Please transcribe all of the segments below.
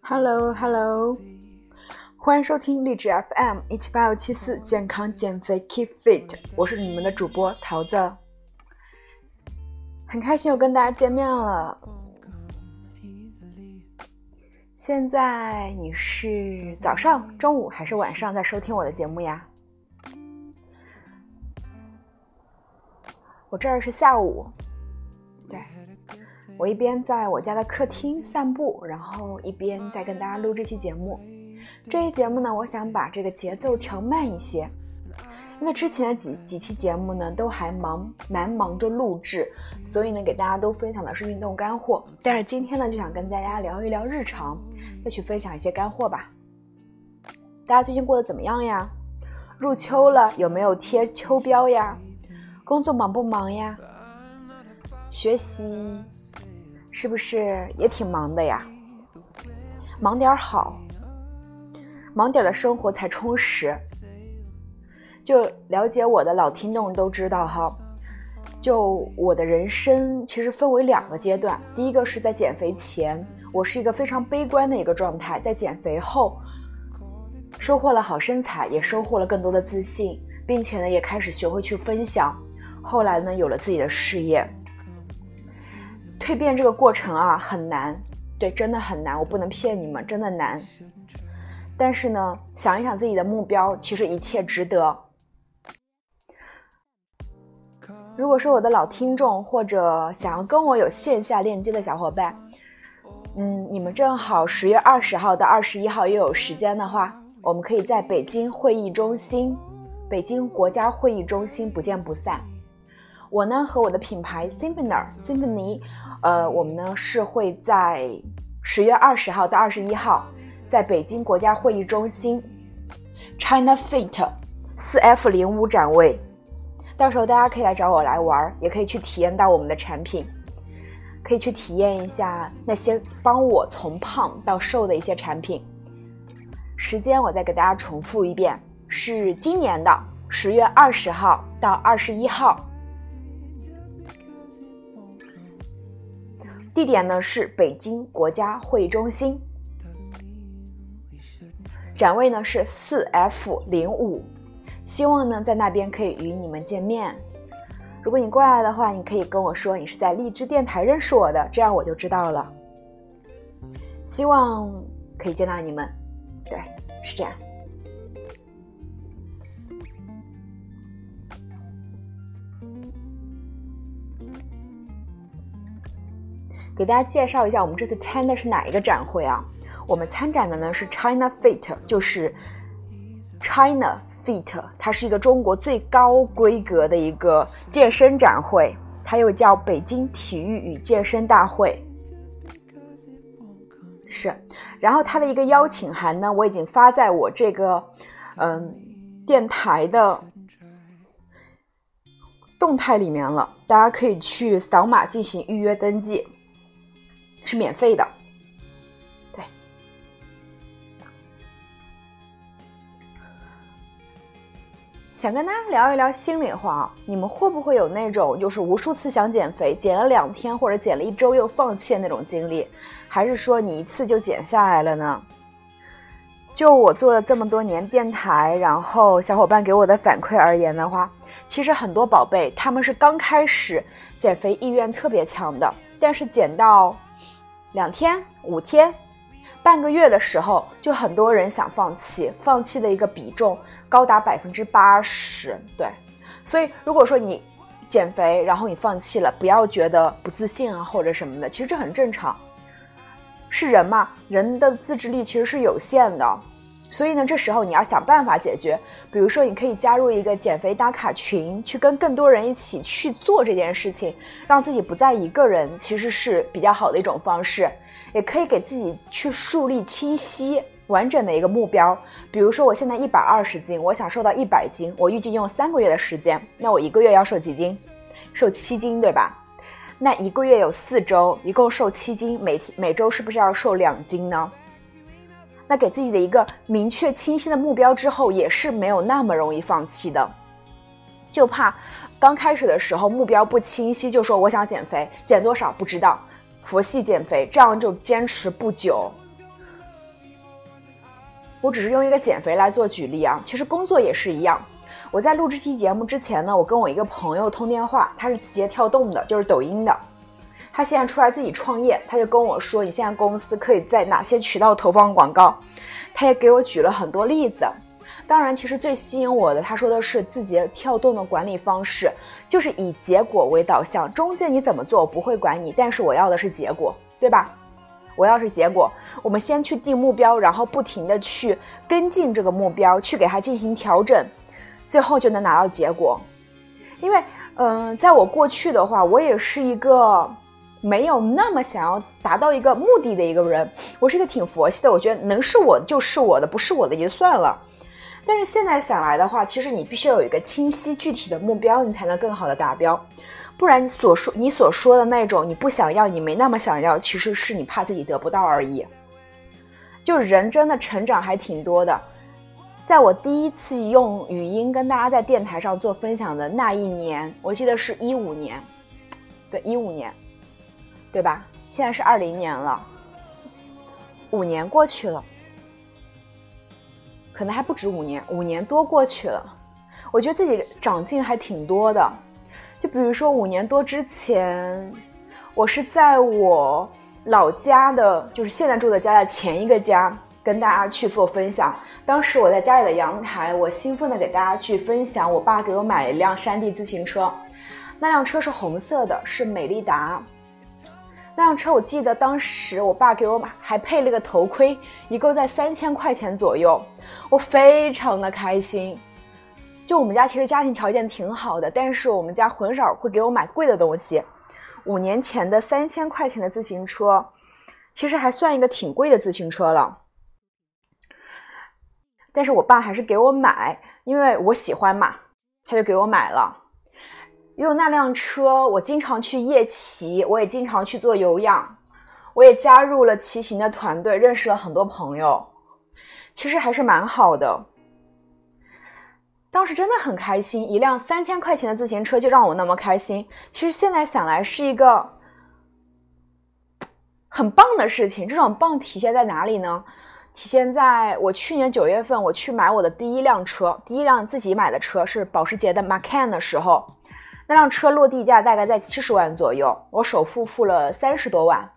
Hello Hello，欢迎收听励志 FM 一七八幺七四健康减肥 Keep Fit，我是你们的主播桃子，很开心又跟大家见面了。现在你是早上、中午还是晚上在收听我的节目呀？我这儿是下午，对。我一边在我家的客厅散步，然后一边在跟大家录这期节目。这期节目呢，我想把这个节奏调慢一些，因为之前的几几期节目呢都还忙蛮忙着录制，所以呢给大家都分享的是运动干货。但是今天呢就想跟大家聊一聊日常，再去分享一些干货吧。大家最近过得怎么样呀？入秋了，有没有贴秋膘呀？工作忙不忙呀？学习？是不是也挺忙的呀？忙点好，忙点的生活才充实。就了解我的老听众都知道哈，就我的人生其实分为两个阶段。第一个是在减肥前，我是一个非常悲观的一个状态；在减肥后，收获了好身材，也收获了更多的自信，并且呢，也开始学会去分享。后来呢，有了自己的事业。蜕变这个过程啊，很难，对，真的很难，我不能骗你们，真的难。但是呢，想一想自己的目标，其实一切值得。如果说我的老听众，或者想要跟我有线下链接的小伙伴，嗯，你们正好十月二十号到二十一号又有时间的话，我们可以在北京会议中心，北京国家会议中心不见不散。我呢和我的品牌 Symphony Symphony，呃，我们呢是会在十月二十号到二十一号，在北京国家会议中心 China Fit 四 F 零五展位，到时候大家可以来找我来玩，也可以去体验到我们的产品，可以去体验一下那些帮我从胖到瘦的一些产品。时间我再给大家重复一遍，是今年的十月二十号到二十一号。地点呢是北京国家会议中心，展位呢是四 F 零五，希望呢在那边可以与你们见面。如果你过来的话，你可以跟我说你是在荔枝电台认识我的，这样我就知道了。希望可以见到你们，对，是这样。给大家介绍一下，我们这次参的是哪一个展会啊？我们参展的呢是 China Fit，就是 China Fit，它是一个中国最高规格的一个健身展会，它又叫北京体育与健身大会。是，然后它的一个邀请函呢，我已经发在我这个嗯电台的动态里面了，大家可以去扫码进行预约登记。是免费的，对。想跟大家聊一聊心里话啊，你们会不会有那种就是无数次想减肥，减了两天或者减了一周又放弃那种经历？还是说你一次就减下来了呢？就我做了这么多年电台，然后小伙伴给我的反馈而言的话，其实很多宝贝他们是刚开始减肥意愿特别强的，但是减到。两天、五天、半个月的时候，就很多人想放弃，放弃的一个比重高达百分之八十。对，所以如果说你减肥，然后你放弃了，不要觉得不自信啊或者什么的，其实这很正常。是人嘛，人的自制力其实是有限的。所以呢，这时候你要想办法解决。比如说，你可以加入一个减肥打卡群，去跟更多人一起去做这件事情，让自己不再一个人，其实是比较好的一种方式。也可以给自己去树立清晰完整的一个目标。比如说，我现在一百二十斤，我想瘦到一百斤，我预计用三个月的时间，那我一个月要瘦几斤？瘦七斤，对吧？那一个月有四周，一共瘦七斤，每天每周是不是要瘦两斤呢？那给自己的一个明确清晰的目标之后，也是没有那么容易放弃的。就怕刚开始的时候目标不清晰，就说我想减肥，减多少不知道，佛系减肥，这样就坚持不久。我只是用一个减肥来做举例啊，其实工作也是一样。我在录这期节目之前呢，我跟我一个朋友通电话，他是字节跳动的，就是抖音的。他现在出来自己创业，他就跟我说，你现在公司可以在哪些渠道投放广告？他也给我举了很多例子。当然，其实最吸引我的，他说的是字节跳动的管理方式，就是以结果为导向，中间你怎么做我不会管你，但是我要的是结果，对吧？我要是结果，我们先去定目标，然后不停的去跟进这个目标，去给它进行调整。最后就能拿到结果，因为，嗯，在我过去的话，我也是一个没有那么想要达到一个目的的一个人，我是一个挺佛系的，我觉得能是我就是我的，不是我的也就算了。但是现在想来的话，其实你必须要有一个清晰具体的目标，你才能更好的达标，不然你所说你所说的那种你不想要，你没那么想要，其实是你怕自己得不到而已。就人真的成长还挺多的。在我第一次用语音跟大家在电台上做分享的那一年，我记得是一五年，对，一五年，对吧？现在是二零年了，五年过去了，可能还不止五年，五年多过去了，我觉得自己长进还挺多的。就比如说五年多之前，我是在我老家的，就是现在住的家的前一个家。跟大家去做分享。当时我在家里的阳台，我兴奋的给大家去分享，我爸给我买一辆山地自行车，那辆车是红色的，是美利达。那辆车我记得当时我爸给我买，还配了个头盔，一共在三千块钱左右，我非常的开心。就我们家其实家庭条件挺好的，但是我们家很少会给我买贵的东西。五年前的三千块钱的自行车，其实还算一个挺贵的自行车了。但是我爸还是给我买，因为我喜欢嘛，他就给我买了。因为那辆车，我经常去夜骑，我也经常去做有氧，我也加入了骑行的团队，认识了很多朋友，其实还是蛮好的。当时真的很开心，一辆三千块钱的自行车就让我那么开心。其实现在想来是一个很棒的事情。这种棒体现在哪里呢？体现在我去年九月份我去买我的第一辆车，第一辆自己买的车是保时捷的 Macan 的时候，那辆车落地价大概在七十万左右，我首付付了三十多万。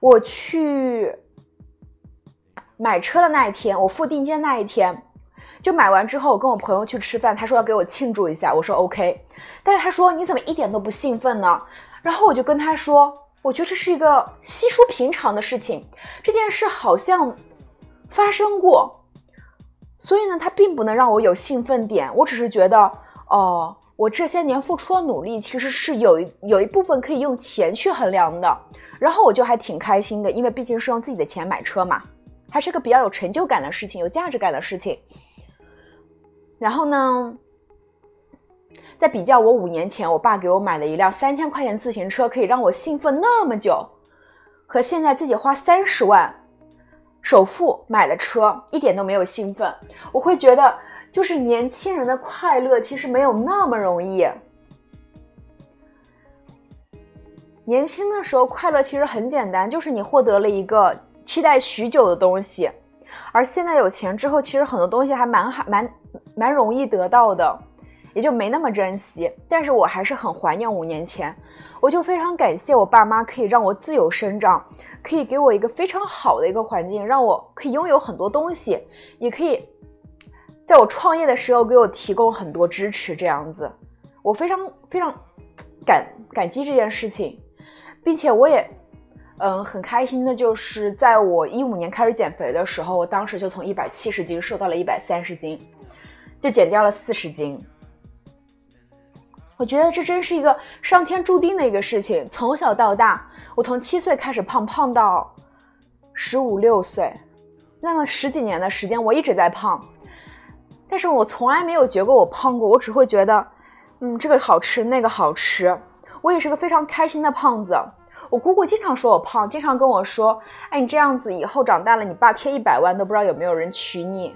我去买车的那一天，我付定金那一天，就买完之后，我跟我朋友去吃饭，他说要给我庆祝一下，我说 OK，但是他说你怎么一点都不兴奋呢？然后我就跟他说，我觉得这是一个稀疏平常的事情，这件事好像。发生过，所以呢，它并不能让我有兴奋点。我只是觉得，哦，我这些年付出的努力其实是有一有一部分可以用钱去衡量的。然后我就还挺开心的，因为毕竟是用自己的钱买车嘛，还是个比较有成就感的事情，有价值感的事情。然后呢，在比较我五年前我爸给我买的一辆三千块钱自行车可以让我兴奋那么久，和现在自己花三十万。首付买的车一点都没有兴奋，我会觉得就是年轻人的快乐其实没有那么容易。年轻的时候快乐其实很简单，就是你获得了一个期待许久的东西，而现在有钱之后，其实很多东西还蛮还蛮蛮容易得到的。也就没那么珍惜，但是我还是很怀念五年前，我就非常感谢我爸妈可以让我自由生长，可以给我一个非常好的一个环境，让我可以拥有很多东西，也可以在我创业的时候给我提供很多支持，这样子，我非常非常感感激这件事情，并且我也嗯很开心的，就是在我一五年开始减肥的时候，我当时就从一百七十斤瘦到了一百三十斤，就减掉了四十斤。我觉得这真是一个上天注定的一个事情。从小到大，我从七岁开始胖，胖到十五六岁，那么十几年的时间，我一直在胖。但是我从来没有觉过我胖过，我只会觉得，嗯，这个好吃，那个好吃。我也是个非常开心的胖子。我姑姑经常说我胖，经常跟我说：“哎，你这样子以后长大了，你爸贴一百万都不知道有没有人娶你。”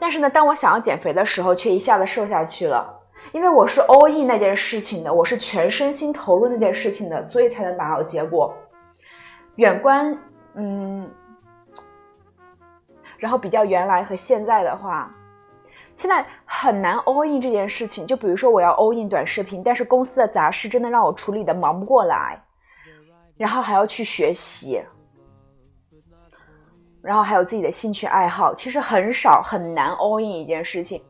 但是呢，当我想要减肥的时候，却一下子瘦下去了。因为我是 all in 那件事情的，我是全身心投入那件事情的，所以才能拿到结果。远观，嗯，然后比较原来和现在的话，现在很难 all in 这件事情。就比如说我要 all in 短视频，但是公司的杂事真的让我处理的忙不过来，然后还要去学习，然后还有自己的兴趣爱好，其实很少很难 all in 一件事情。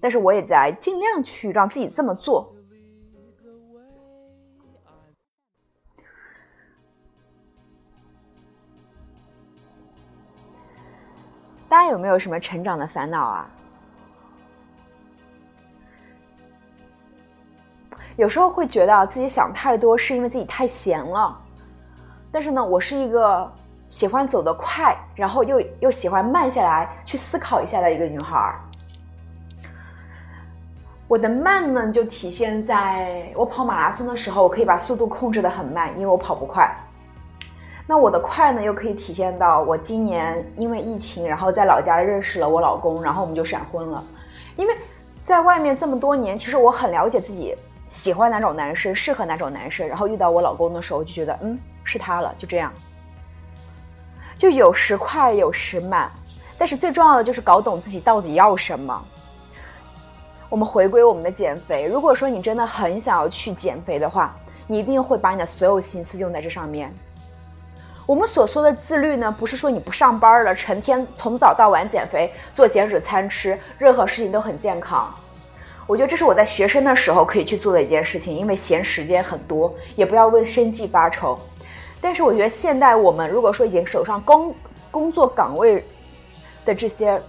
但是我也在尽量去让自己这么做。大家有没有什么成长的烦恼啊？有时候会觉得自己想太多，是因为自己太闲了。但是呢，我是一个喜欢走得快，然后又又喜欢慢下来去思考一下的一个女孩。我的慢呢，就体现在我跑马拉松的时候，我可以把速度控制的很慢，因为我跑不快。那我的快呢，又可以体现到我今年因为疫情，然后在老家认识了我老公，然后我们就闪婚了。因为在外面这么多年，其实我很了解自己喜欢哪种男生，适合哪种男生。然后遇到我老公的时候，就觉得嗯，是他了，就这样。就有时快，有时慢，但是最重要的就是搞懂自己到底要什么。我们回归我们的减肥。如果说你真的很想要去减肥的话，你一定会把你的所有心思用在这上面。我们所说的自律呢，不是说你不上班了，成天从早到晚减肥，做减脂餐吃，任何事情都很健康。我觉得这是我在学生的时候可以去做的一件事情，因为闲时间很多，也不要为生计发愁。但是我觉得现在我们如果说已经手上工工作岗位的这些，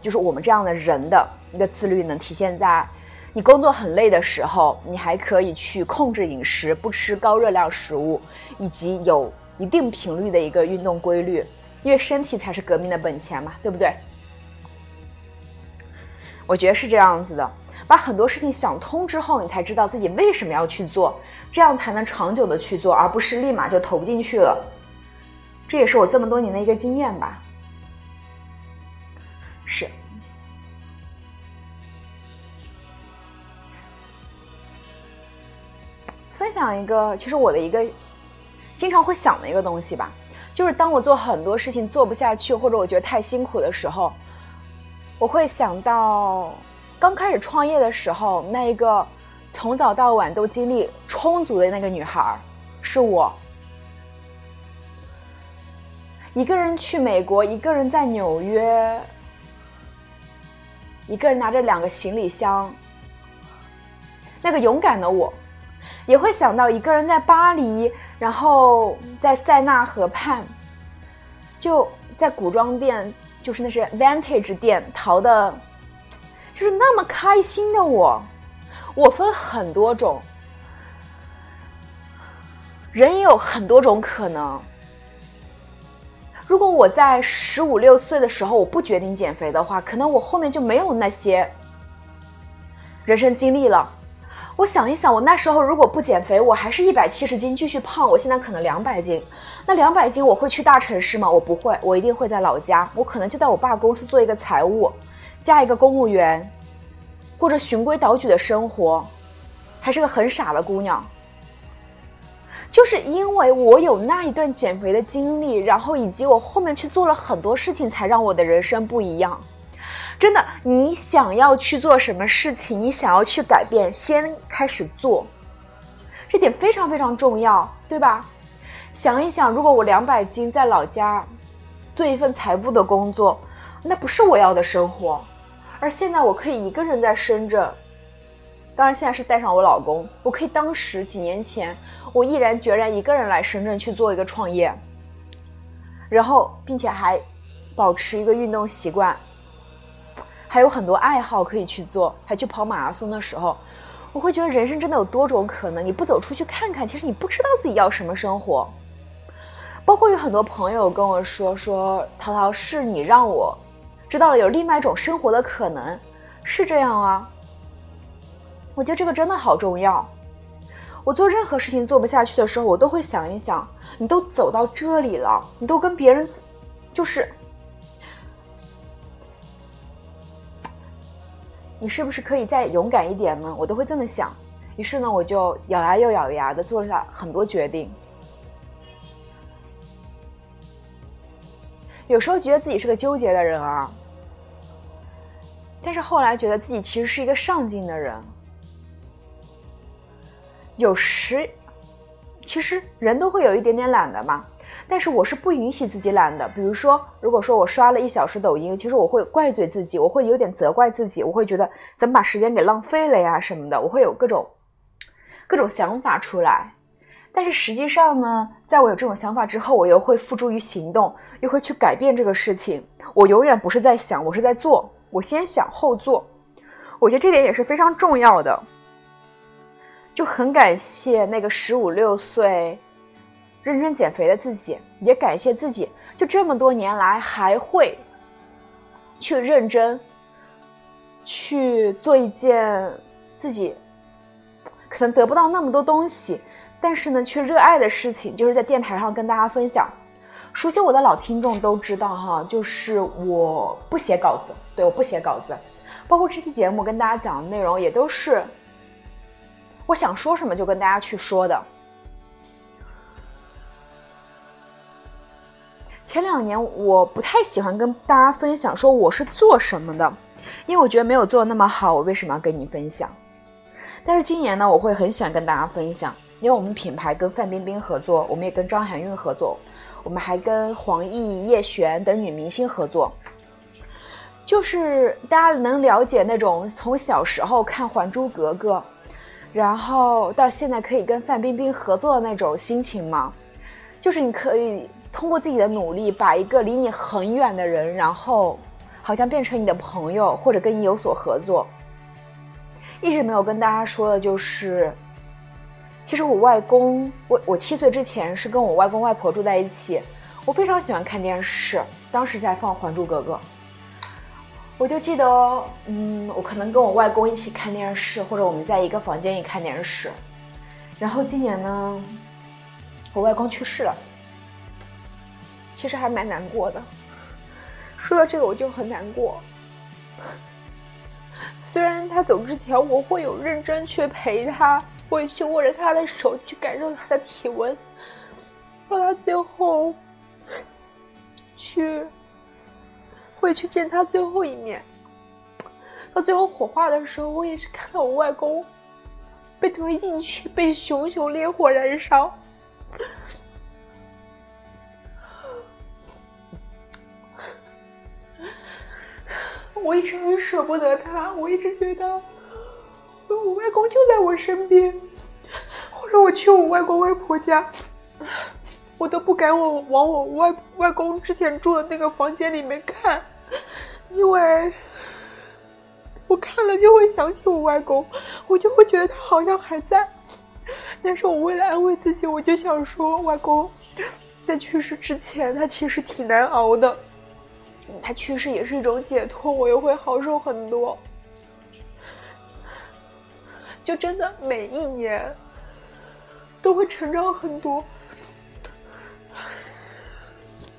就是我们这样的人的。一个自律能体现在，你工作很累的时候，你还可以去控制饮食，不吃高热量食物，以及有一定频率的一个运动规律，因为身体才是革命的本钱嘛，对不对？我觉得是这样子的，把很多事情想通之后，你才知道自己为什么要去做，这样才能长久的去做，而不是立马就投不进去了。这也是我这么多年的一个经验吧。是。分享一个，其实我的一个经常会想的一个东西吧，就是当我做很多事情做不下去，或者我觉得太辛苦的时候，我会想到刚开始创业的时候，那一个从早到晚都精力充足的那个女孩，是我，一个人去美国，一个人在纽约，一个人拿着两个行李箱，那个勇敢的我。也会想到一个人在巴黎，然后在塞纳河畔，就在古装店，就是那些 Vintage 店淘的，就是那么开心的我。我分很多种，人也有很多种可能。如果我在十五六岁的时候我不决定减肥的话，可能我后面就没有那些人生经历了。我想一想，我那时候如果不减肥，我还是一百七十斤继续胖，我现在可能两百斤。那两百斤我会去大城市吗？我不会，我一定会在老家。我可能就在我爸公司做一个财务，加一个公务员，过着循规蹈矩的生活，还是个很傻的姑娘。就是因为我有那一段减肥的经历，然后以及我后面去做了很多事情，才让我的人生不一样。真的，你想要去做什么事情，你想要去改变，先开始做，这点非常非常重要，对吧？想一想，如果我两百斤在老家做一份财务的工作，那不是我要的生活。而现在我可以一个人在深圳，当然现在是带上我老公，我可以当时几年前，我毅然决然一个人来深圳去做一个创业，然后并且还保持一个运动习惯。还有很多爱好可以去做，还去跑马拉松的时候，我会觉得人生真的有多种可能。你不走出去看看，其实你不知道自己要什么生活。包括有很多朋友跟我说说，涛涛是你让我知道了有另外一种生活的可能，是这样啊。我觉得这个真的好重要。我做任何事情做不下去的时候，我都会想一想，你都走到这里了，你都跟别人就是。你是不是可以再勇敢一点呢？我都会这么想。于是呢，我就咬牙又咬牙的做了很多决定。有时候觉得自己是个纠结的人啊，但是后来觉得自己其实是一个上进的人。有时，其实人都会有一点点懒的嘛，但是我是不允许自己懒的。比如说，如果说我刷了一小时抖音，其实我会怪罪自己，我会有点责怪自己，我会觉得怎么把时间给浪费了呀什么的，我会有各种各种想法出来。但是实际上呢，在我有这种想法之后，我又会付诸于行动，又会去改变这个事情。我永远不是在想，我是在做。我先想后做，我觉得这点也是非常重要的。就很感谢那个十五六岁认真减肥的自己，也感谢自己，就这么多年来还会去认真去做一件自己可能得不到那么多东西。但是呢，却热爱的事情，就是在电台上跟大家分享。熟悉我的老听众都知道哈，就是我不写稿子，对，我不写稿子，包括这期节目跟大家讲的内容，也都是我想说什么就跟大家去说的。前两年我不太喜欢跟大家分享说我是做什么的，因为我觉得没有做那么好，我为什么要跟你分享？但是今年呢，我会很喜欢跟大家分享。因为我们品牌跟范冰冰合作，我们也跟张含韵合作，我们还跟黄奕、叶璇等女明星合作。就是大家能了解那种从小时候看《还珠格格》，然后到现在可以跟范冰冰合作的那种心情吗？就是你可以通过自己的努力，把一个离你很远的人，然后好像变成你的朋友，或者跟你有所合作。一直没有跟大家说的就是。其实我外公，我我七岁之前是跟我外公外婆住在一起。我非常喜欢看电视，当时在放《还珠格格》，我就记得，嗯，我可能跟我外公一起看电视，或者我们在一个房间里看电视。然后今年呢，我外公去世了，其实还蛮难过的。说到这个我就很难过。虽然他走之前，我会有认真去陪他。会去握着他的手，去感受他的体温，到他最后去会去见他最后一面。到最后火化的时候，我也是看到我外公被推进去，被熊熊烈火燃烧。我一直很舍不得他，我一直觉得。我外公就在我身边，或者我去我外公外婆家，我都不敢我往我外外公之前住的那个房间里面看，因为我看了就会想起我外公，我就会觉得他好像还在。但是我为了安慰自己，我就想说，外公在去世之前，他其实挺难熬的，他去世也是一种解脱，我又会好受很多。就真的每一年都会成长很多，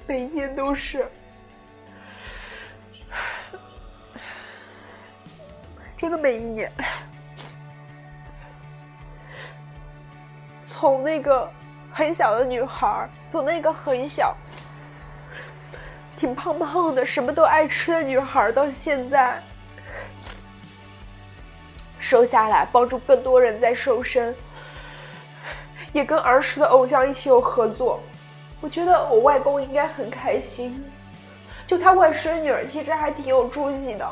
每一年都是，真的每一年，从那个很小的女孩，从那个很小、挺胖胖的、什么都爱吃的女孩，到现在。瘦下来，帮助更多人在瘦身，也跟儿时的偶像一起有合作。我觉得我外公应该很开心，就他外孙女儿其实还挺有出息的。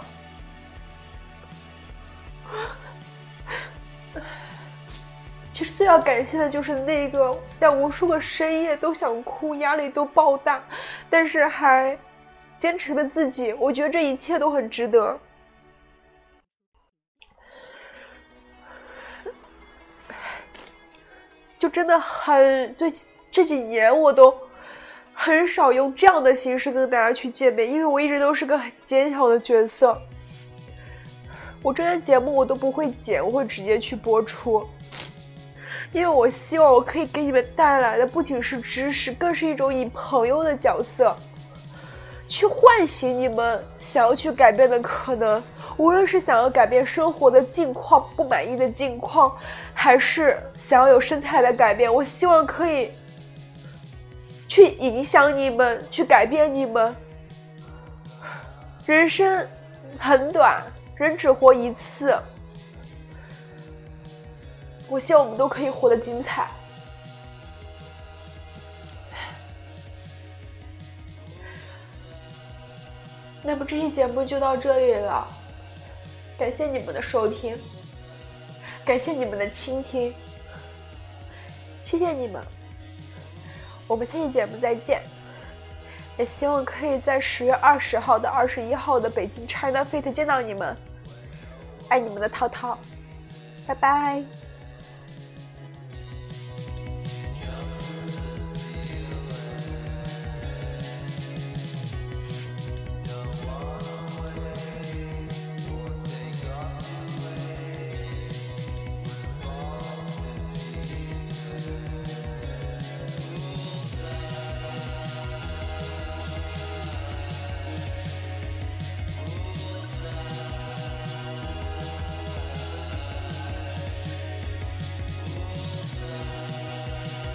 最要感谢的就是那个在无数个深夜都想哭、压力都爆大，但是还坚持的自己。我觉得这一切都很值得。就真的很最近这几年我都很少用这样的形式跟大家去见面，因为我一直都是个很坚强的角色。我这些节目我都不会剪，我会直接去播出，因为我希望我可以给你们带来的不仅是知识，更是一种以朋友的角色去唤醒你们想要去改变的可能。无论是想要改变生活的境况、不满意的境况，还是想要有身材的改变，我希望可以去影响你们，去改变你们。人生很短，人只活一次。我希望我们都可以活得精彩。那么这期节目就到这里了，感谢你们的收听，感谢你们的倾听，谢谢你们，我们下期节目再见，也希望可以在十月二十号到二十一号的北京 China Fit 见到你们，爱你们的涛涛，拜拜。